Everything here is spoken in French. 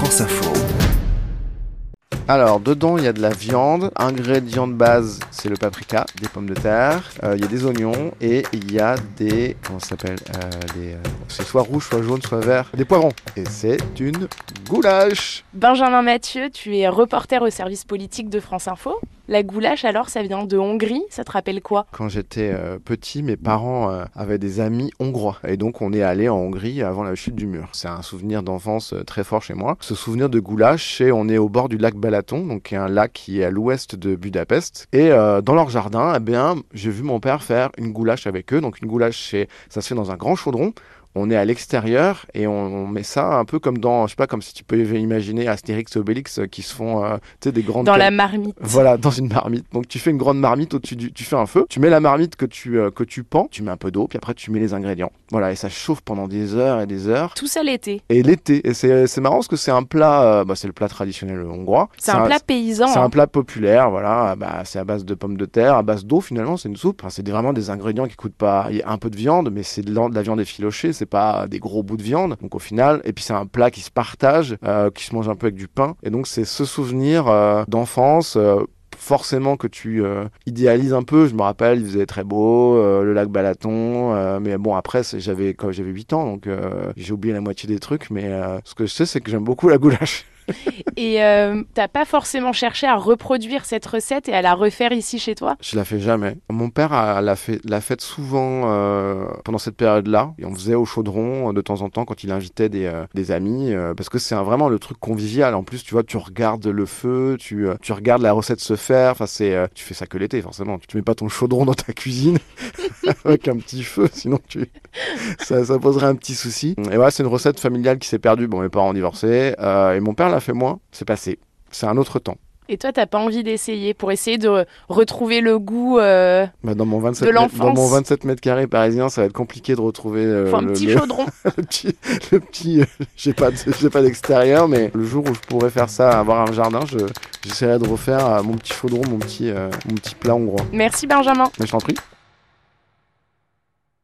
France Info. Alors, dedans, il y a de la viande. Ingrédient de base, c'est le paprika, des pommes de terre. euh, il y a des oignons et il y a des. Comment ça s'appelle Euh, des, euh, C'est soit rouge, soit jaune, soit vert. Des poivrons. Et c'est une goulash. Benjamin Mathieu, tu es reporter au service politique de France Info. La goulash, alors, ça vient de Hongrie. Ça te rappelle quoi? Quand j'étais euh, petit, mes parents euh, avaient des amis hongrois. Et donc, on est allé en Hongrie avant la chute du mur. C'est un souvenir d'enfance euh, très fort chez moi. Ce souvenir de goulash, c'est on est au bord du lac Balaton, donc un lac qui est à l'ouest de Budapest. Et dans leur jardin, eh bien, j'ai vu mon père faire une goulash avec eux. Donc, une goulash, ça se fait dans un grand chaudron. On est à l'extérieur et on, on met ça un peu comme dans, je sais pas, comme si tu peux imaginer Astérix et Obélix euh, qui se font, euh, tu sais, des grandes Dans la marmite. voilà, dans une marmite. Donc tu fais une grande marmite au-dessus du, tu fais un feu, tu mets la marmite que tu euh, que tu pends, tu mets un peu d'eau, puis après tu mets les ingrédients. Voilà, et ça chauffe pendant des heures et des heures. Tout ça l'été. Et l'été, et c'est marrant parce que c'est un plat, euh, bah, c'est le plat traditionnel hongrois. C'est un plat paysan. C'est hein. un plat populaire, voilà. Bah, c'est à base de pommes de terre, à base d'eau finalement. C'est une soupe. Enfin, c'est vraiment des ingrédients qui coûtent pas. Il y a un peu de viande, mais c'est de la viande effilochée. C'est pas des gros bouts de viande. Donc au final, et puis c'est un plat qui se partage, euh, qui se mange un peu avec du pain. Et donc c'est ce souvenir euh, d'enfance. euh, forcément que tu euh, idéalises un peu. Je me rappelle, il faisait très beau, le lac Balaton. mais bon, après, j'avais j'avais 8 ans, donc j'ai oublié la moitié des trucs. Mais ce que je sais, c'est que j'aime beaucoup la goulash. Et euh, t'as pas forcément cherché à reproduire cette recette et à la refaire ici chez toi? Je la fais jamais. Mon père a- l'a fait, l'a fait souvent euh, pendant cette période-là. Et on faisait au chaudron euh, de temps en temps quand il invitait des, euh, des amis, euh, parce que c'est vraiment le truc convivial. En plus, tu vois, tu regardes le feu, tu, euh, tu regardes la recette se faire. Enfin, c'est, tu fais ça que l'été, forcément. Tu mets pas ton chaudron dans ta cuisine avec un petit feu, sinon tu, ça, ça poserait un petit souci. Et voilà, c'est une recette familiale qui s'est perdue. Bon, mes parents ont divorcé, euh, et mon père l'a fait moins. C'est passé. C'est un autre temps. Et toi, t'as pas envie d'essayer pour essayer de retrouver le goût Euh, Bah, dans, mon 27 De mètres- dans mon l'enfance. 27 mètres carrés parisien, ça va être compliqué de retrouver euh, un le, petit le- chaudron le petit. Euh, j'ai pas, j'ai pas d'extérieur, mais le jour où je pourrais faire ça, avoir un jardin, je, j'essaierai de refaire mon petit chaudron, mon petit, mon petit plat hongrois. Merci Benjamin. Mais je t'en prie.